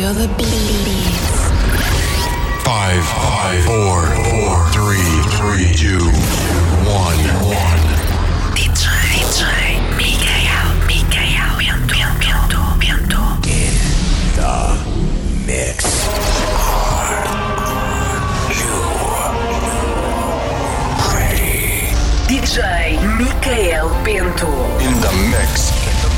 Feel the beats. Five, five, four, four, three, three, two, one, one. DJ, DJ, Mikael, Mikael, Bento, Bento, Bento. Mix. DJ Mikael Bento.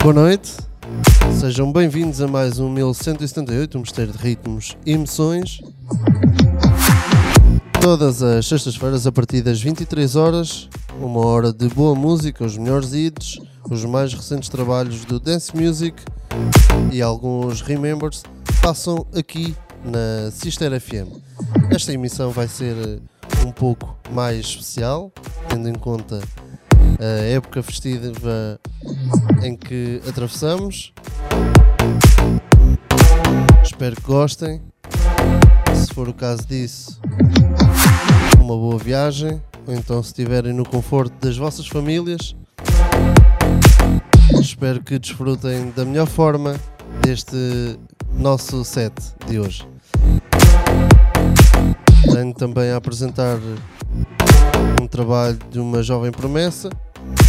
Boa noite, sejam bem-vindos a mais um 1178, um mistério de ritmos e emoções. Todas as sextas-feiras, a partir das 23 horas, uma hora de boa música, os melhores hits, os mais recentes trabalhos do Dance Music e alguns Remembers passam aqui na Sister FM. Esta emissão vai ser eh, um pouco mais especial, tendo em conta a época festiva em que atravessamos. Espero que gostem. Se for o caso disso, uma boa viagem. Ou então, se estiverem no conforto das vossas famílias, espero que desfrutem da melhor forma deste nosso set de hoje. Tenho também a apresentar trabalho de uma jovem promessa.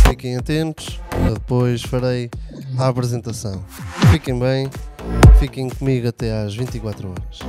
Fiquem atentos, depois farei a apresentação. Fiquem bem, fiquem comigo até às 24 horas.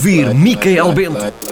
Ouvir Micael Bento.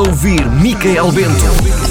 Ouvir Micael Bento.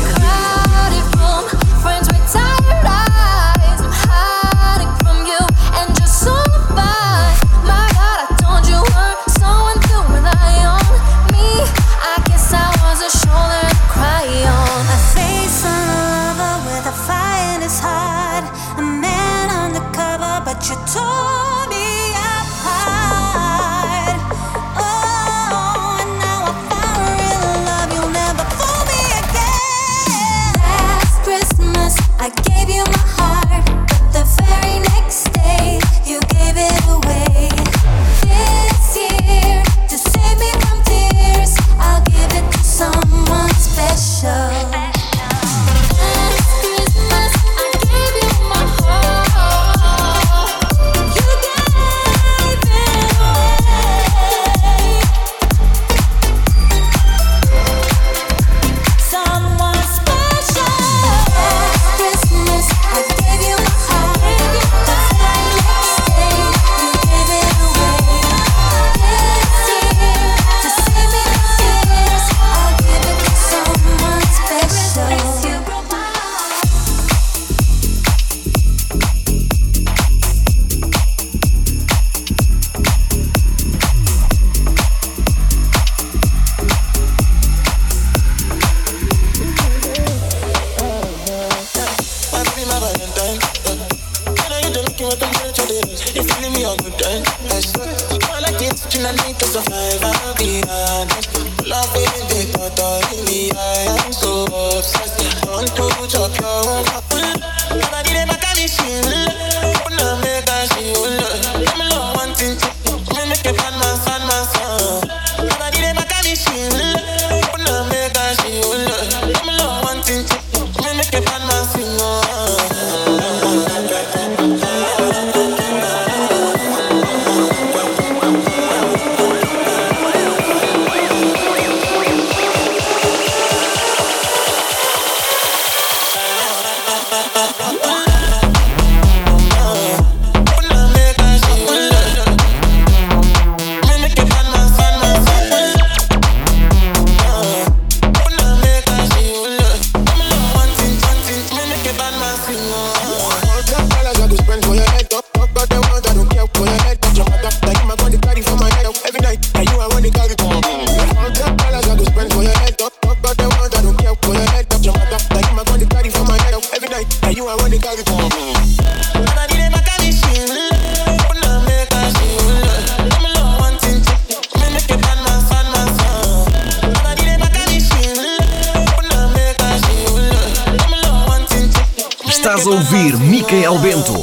Estás a ouvir Micael Bento.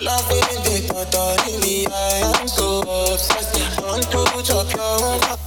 Love with the thought so obsessed. To chop your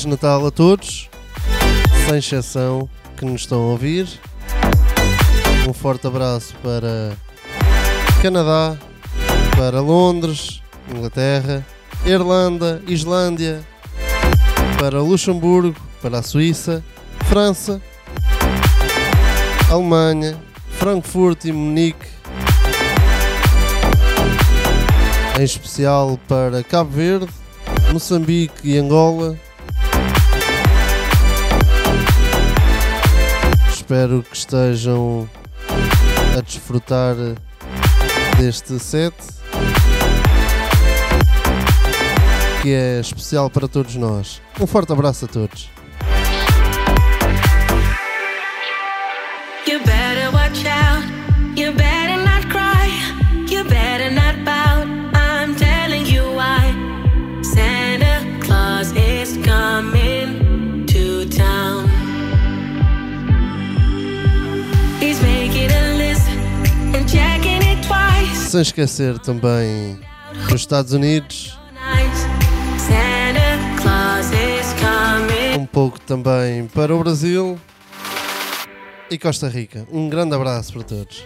Feliz Natal a todos, sem exceção que nos estão a ouvir. Um forte abraço para Canadá, para Londres, Inglaterra, Irlanda, Islândia, para Luxemburgo, para a Suíça, França, Alemanha, Frankfurt e Munique. Em especial para Cabo Verde, Moçambique e Angola. Espero que estejam a desfrutar deste set que é especial para todos nós. Um forte abraço a todos. sem esquecer também nos Estados Unidos. Um pouco também para o Brasil e Costa Rica. Um grande abraço para todos.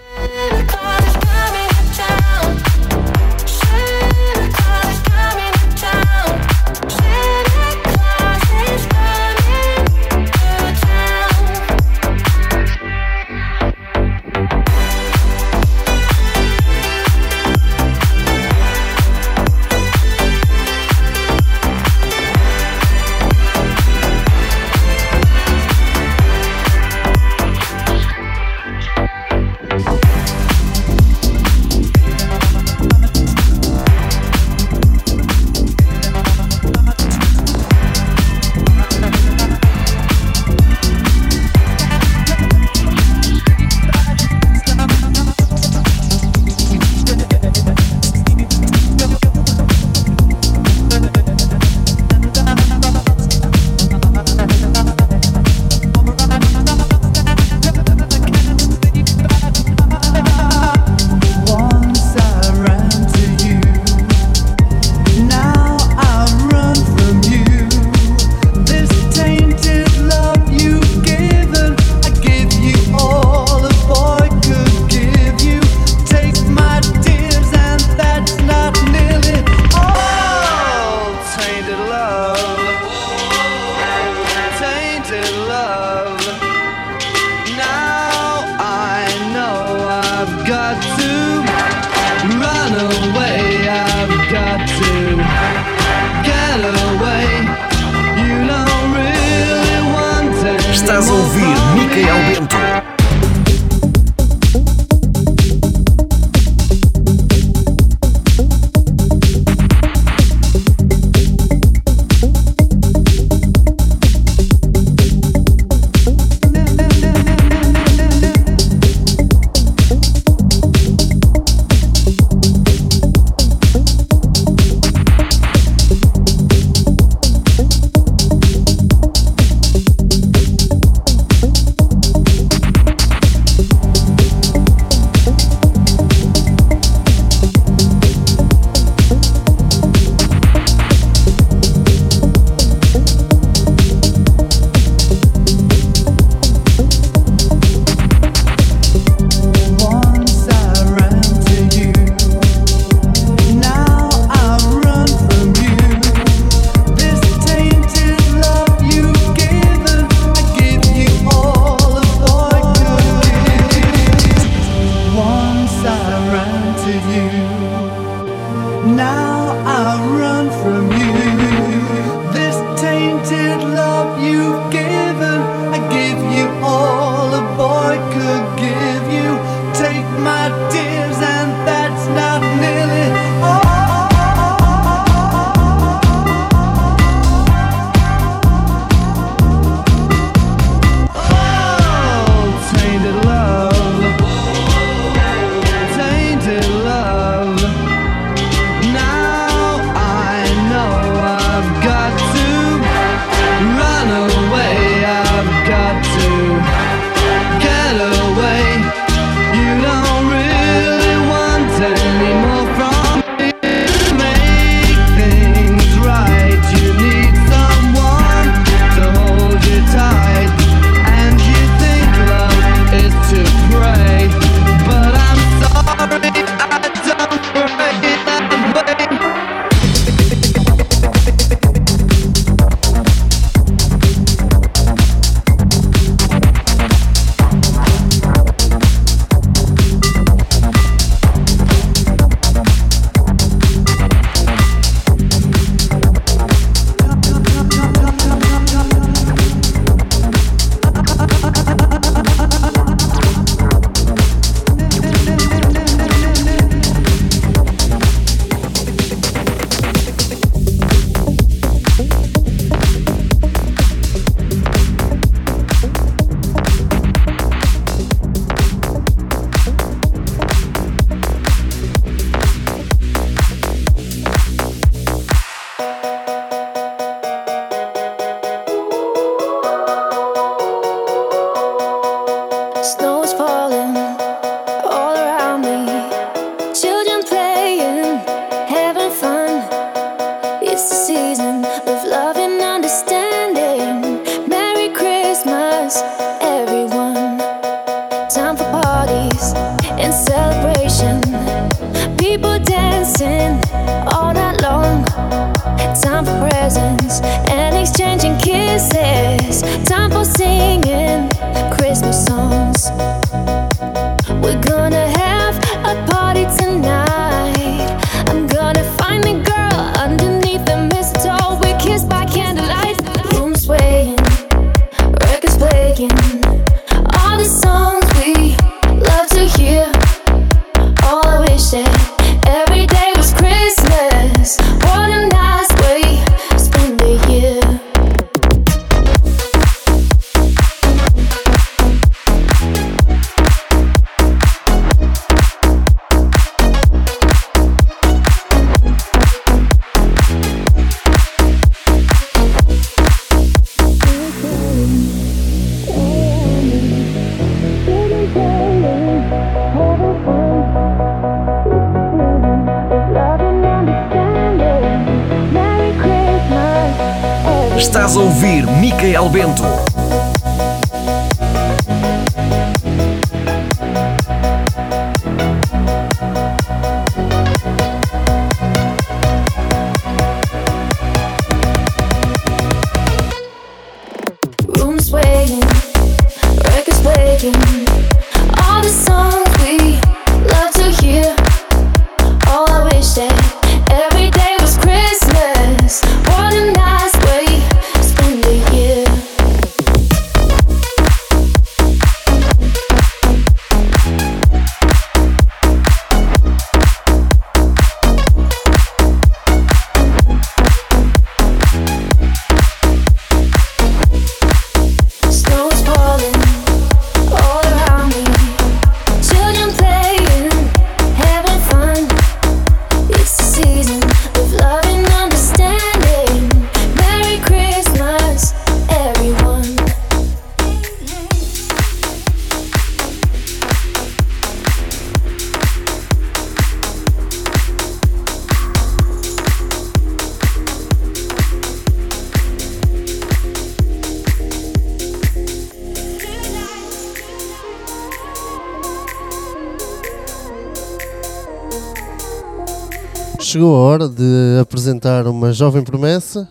Chegou a hora de apresentar uma jovem promessa.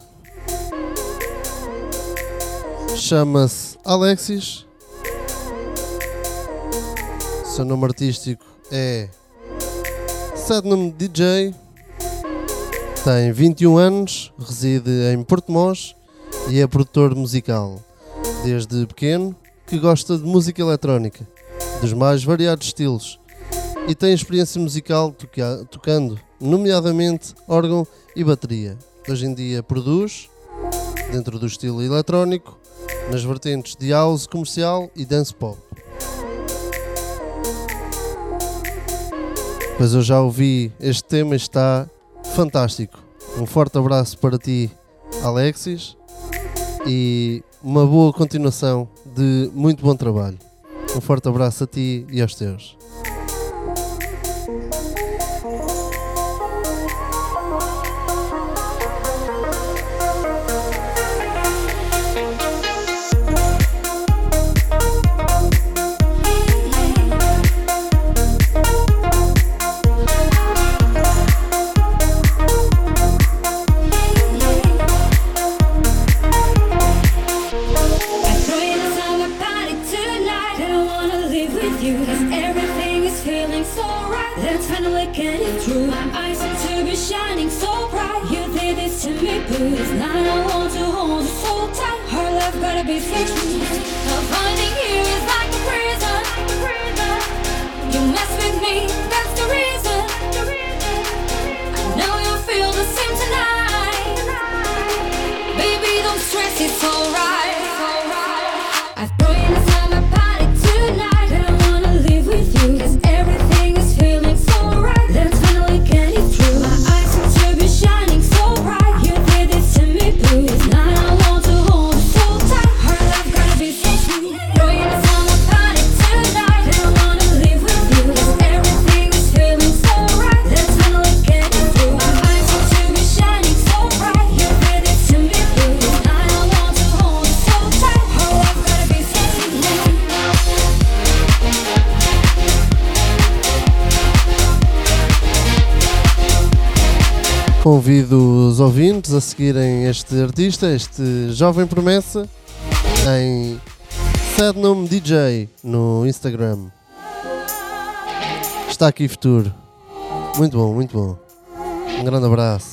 Chama-se Alexis. Seu nome artístico é Sadnum DJ. Tem 21 anos, reside em Porto Mós e é produtor musical. Desde pequeno que gosta de música eletrónica, dos mais variados estilos, e tem experiência musical toca- tocando, nomeadamente órgão e bateria. Hoje em dia produz, dentro do estilo eletrónico, nas vertentes de house comercial e dance pop. Pois eu já ouvi este tema está fantástico. Um forte abraço para ti, Alexis, e uma boa continuação de muito bom trabalho. Um forte abraço a ti e aos teus. Convido os ouvintes a seguirem este artista, este jovem promessa, em Sadnum DJ no Instagram. Está aqui futuro. Muito bom, muito bom. Um grande abraço.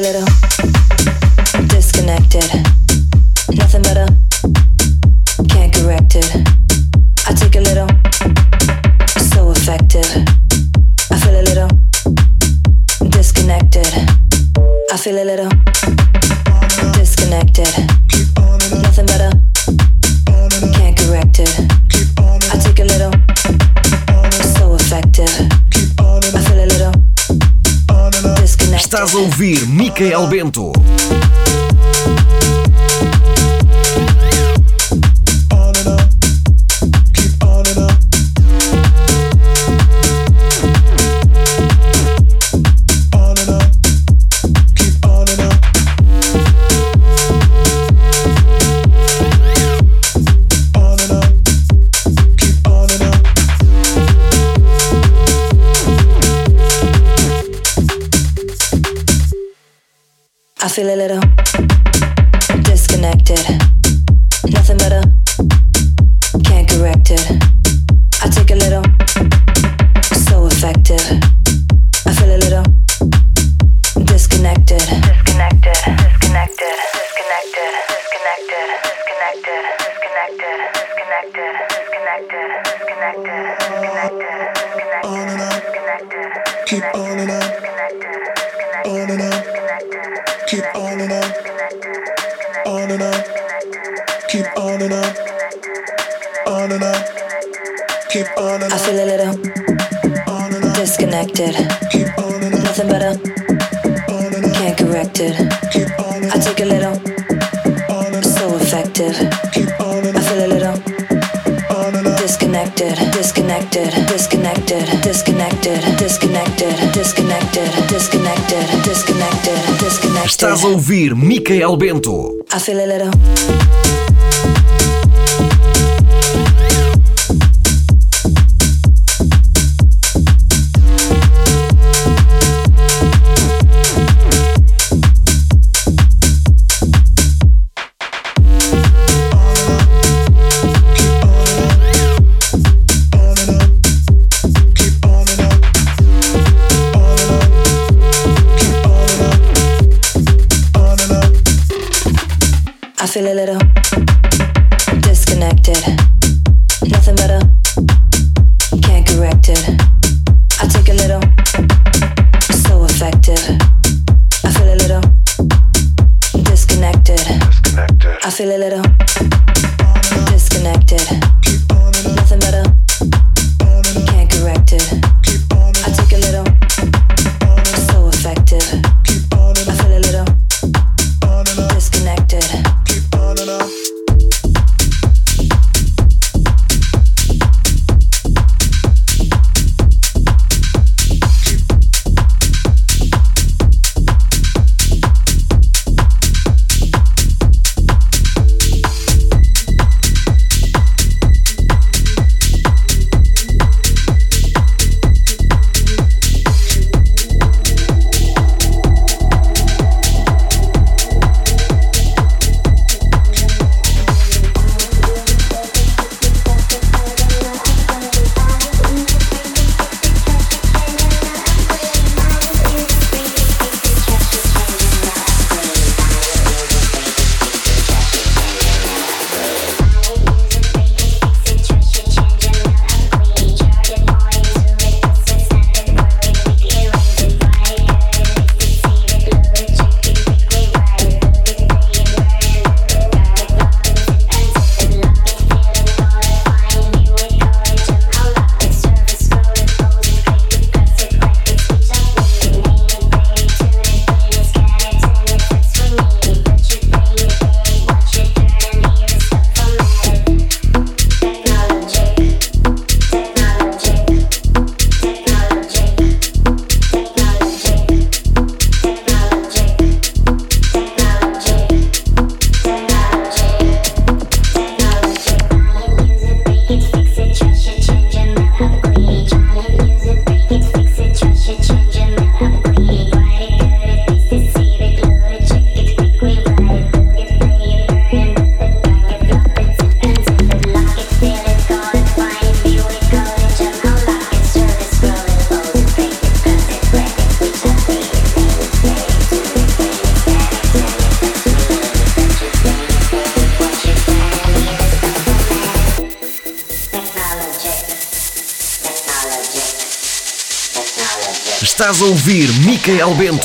little. talento. feel a little ouvir Micael Bento. Acelera. Ouvir Micael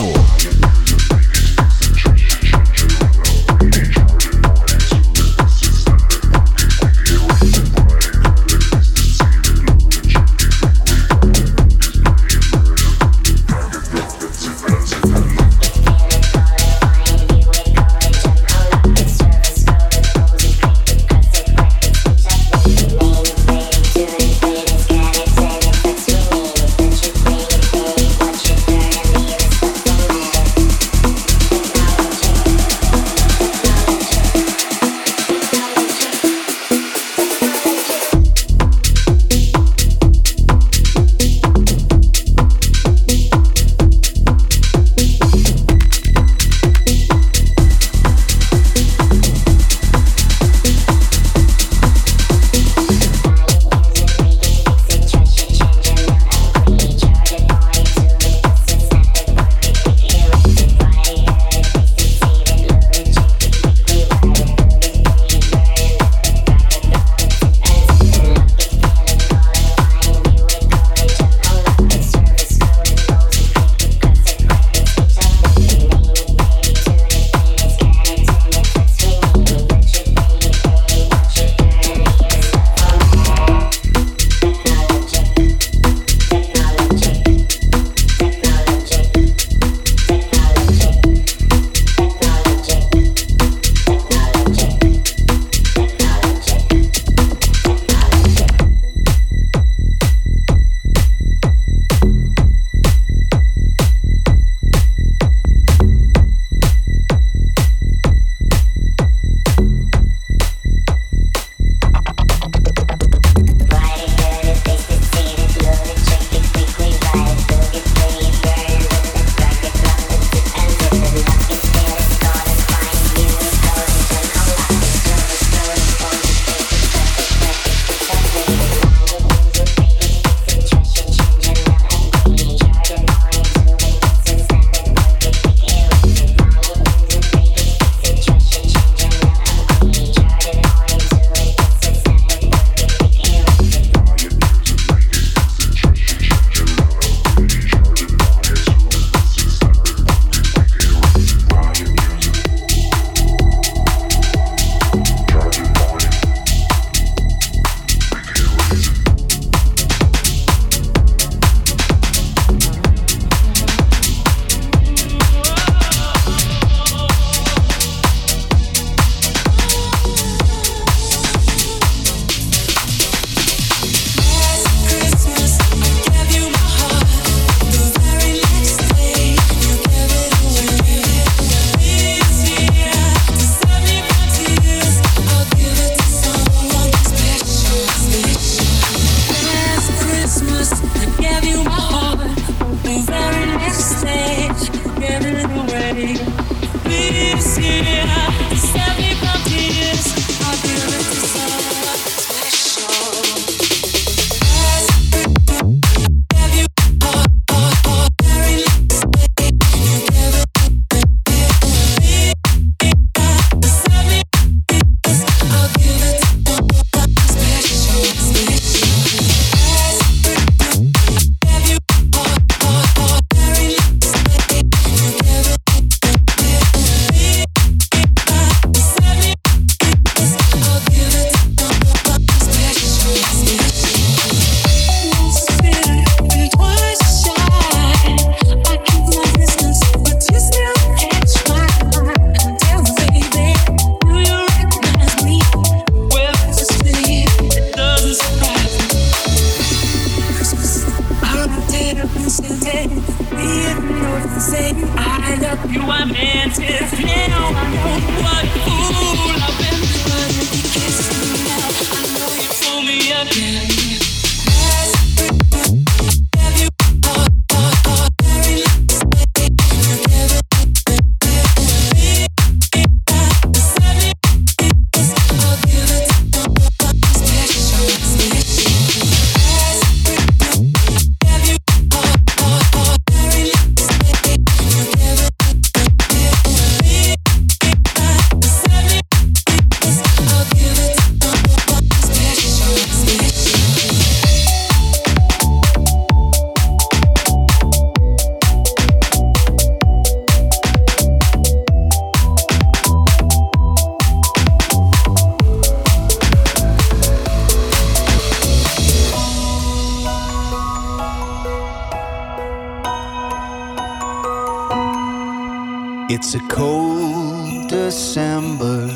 It's a cold December,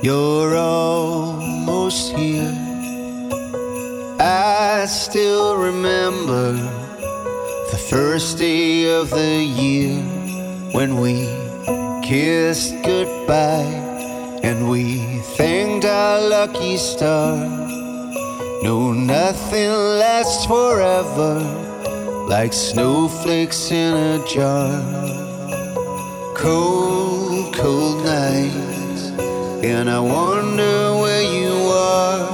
you're almost here. I still remember the first day of the year when we kissed goodbye and we thanked our lucky stars. No, nothing lasts forever like snowflakes in a jar cold, cold nights, and I wonder where you are.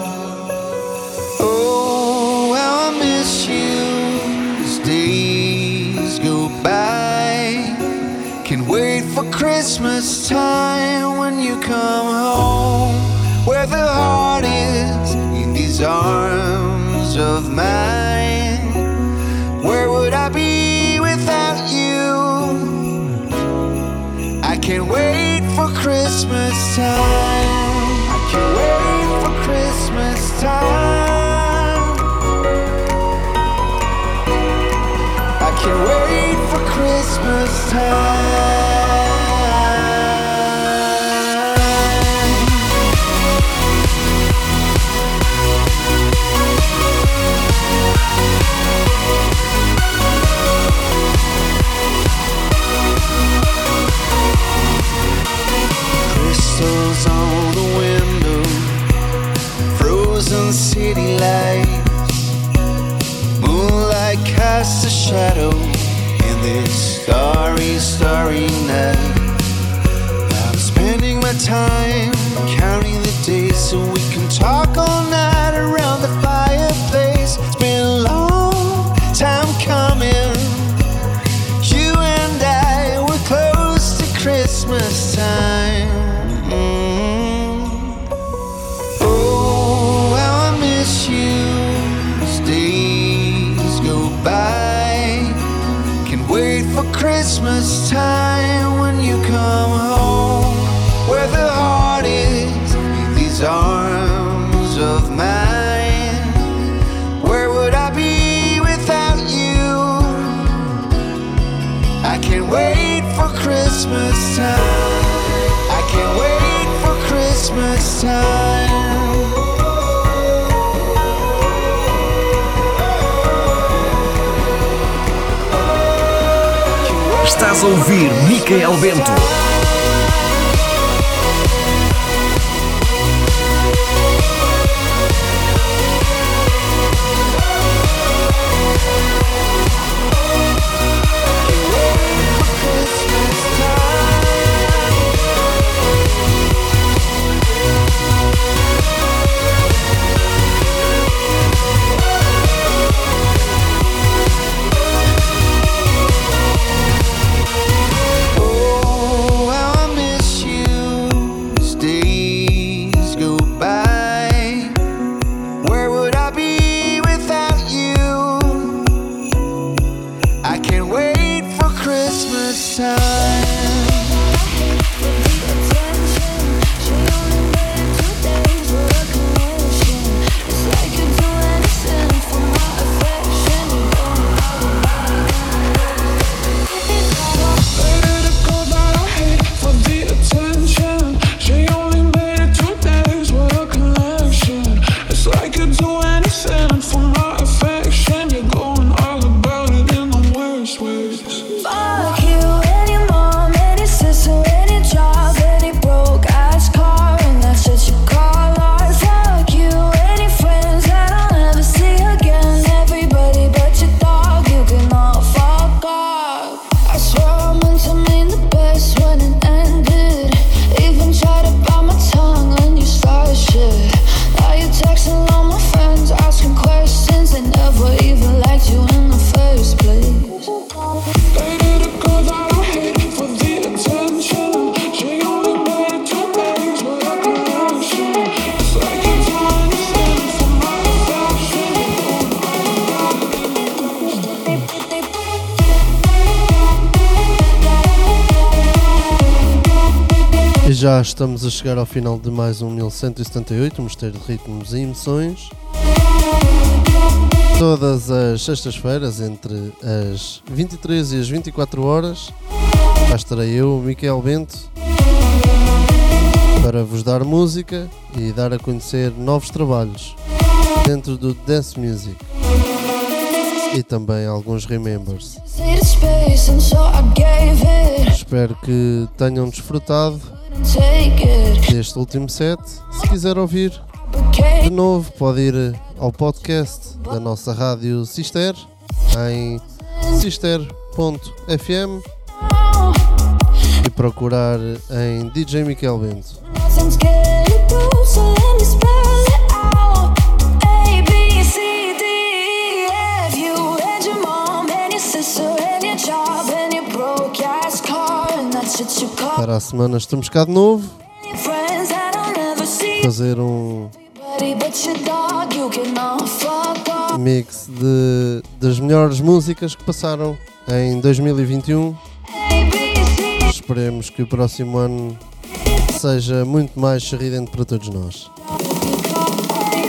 Oh, how I miss you as days go by. Can wait for Christmas time when you come home, where the heart is in these arms of mine. Christmas time. I can't wait for Christmas time. I can't wait for Christmas time. já estamos a chegar ao final de mais um 1178, Mosteiro de Ritmos e Emoções. Todas as sextas-feiras, entre as 23 e as 24 horas, cá estarei eu, Miquel Bento, para vos dar música e dar a conhecer novos trabalhos dentro do Dance Music e também alguns remembers. Espero que tenham desfrutado Deste último set. Se quiser ouvir de novo, pode ir ao podcast da nossa rádio Sister em sister.fm e procurar em DJ Miquel Bento. Nothing's getting through, so let me spell it out. A, B, C, D, F. You and your Para a semana estamos cá de novo, fazer um mix de, das melhores músicas que passaram em 2021. Esperemos que o próximo ano seja muito mais sorridente para todos nós.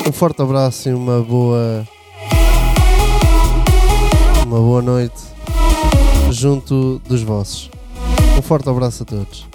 Um forte abraço e uma boa uma boa noite junto dos vossos. Um forte abraço a todos.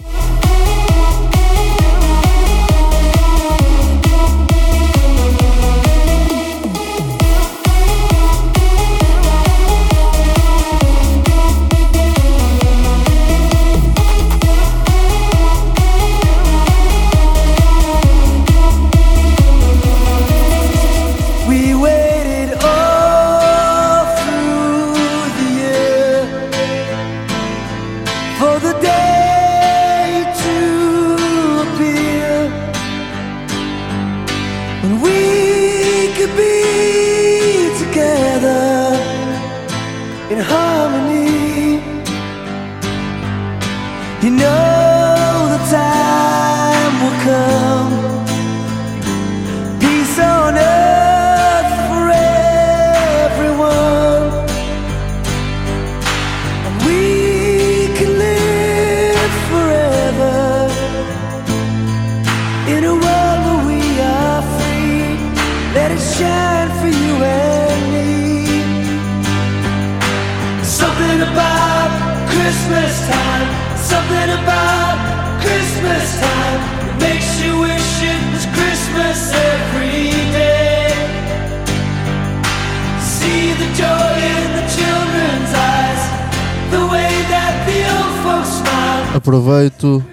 Aproveito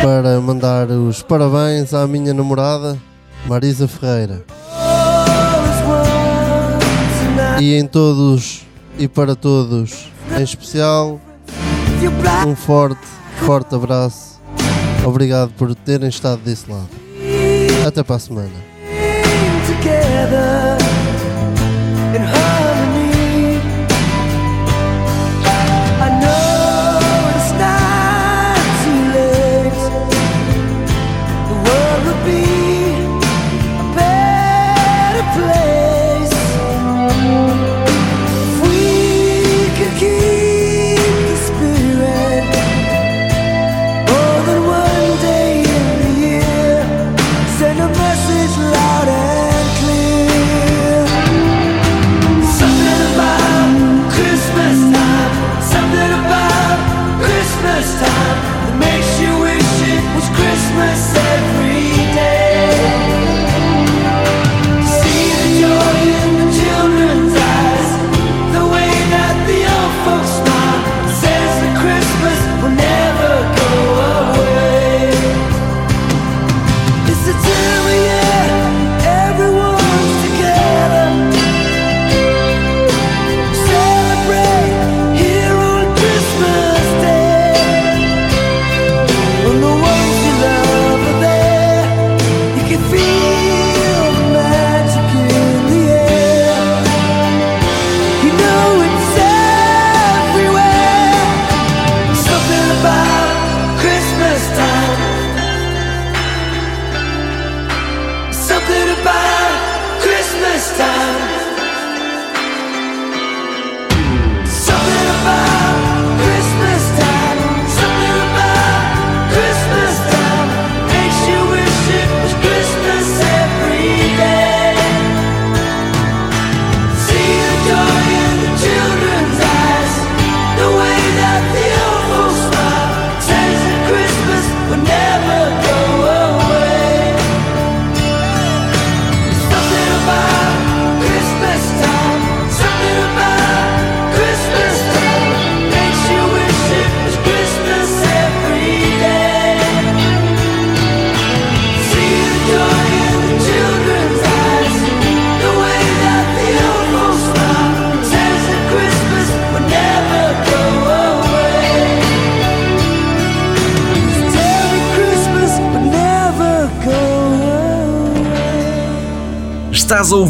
para mandar os parabéns à minha namorada Marisa Ferreira. E em todos e para todos, em especial, um forte, forte abraço. Obrigado por terem estado desse lado. Até para a semana.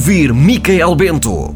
Ouvir Micael Bento.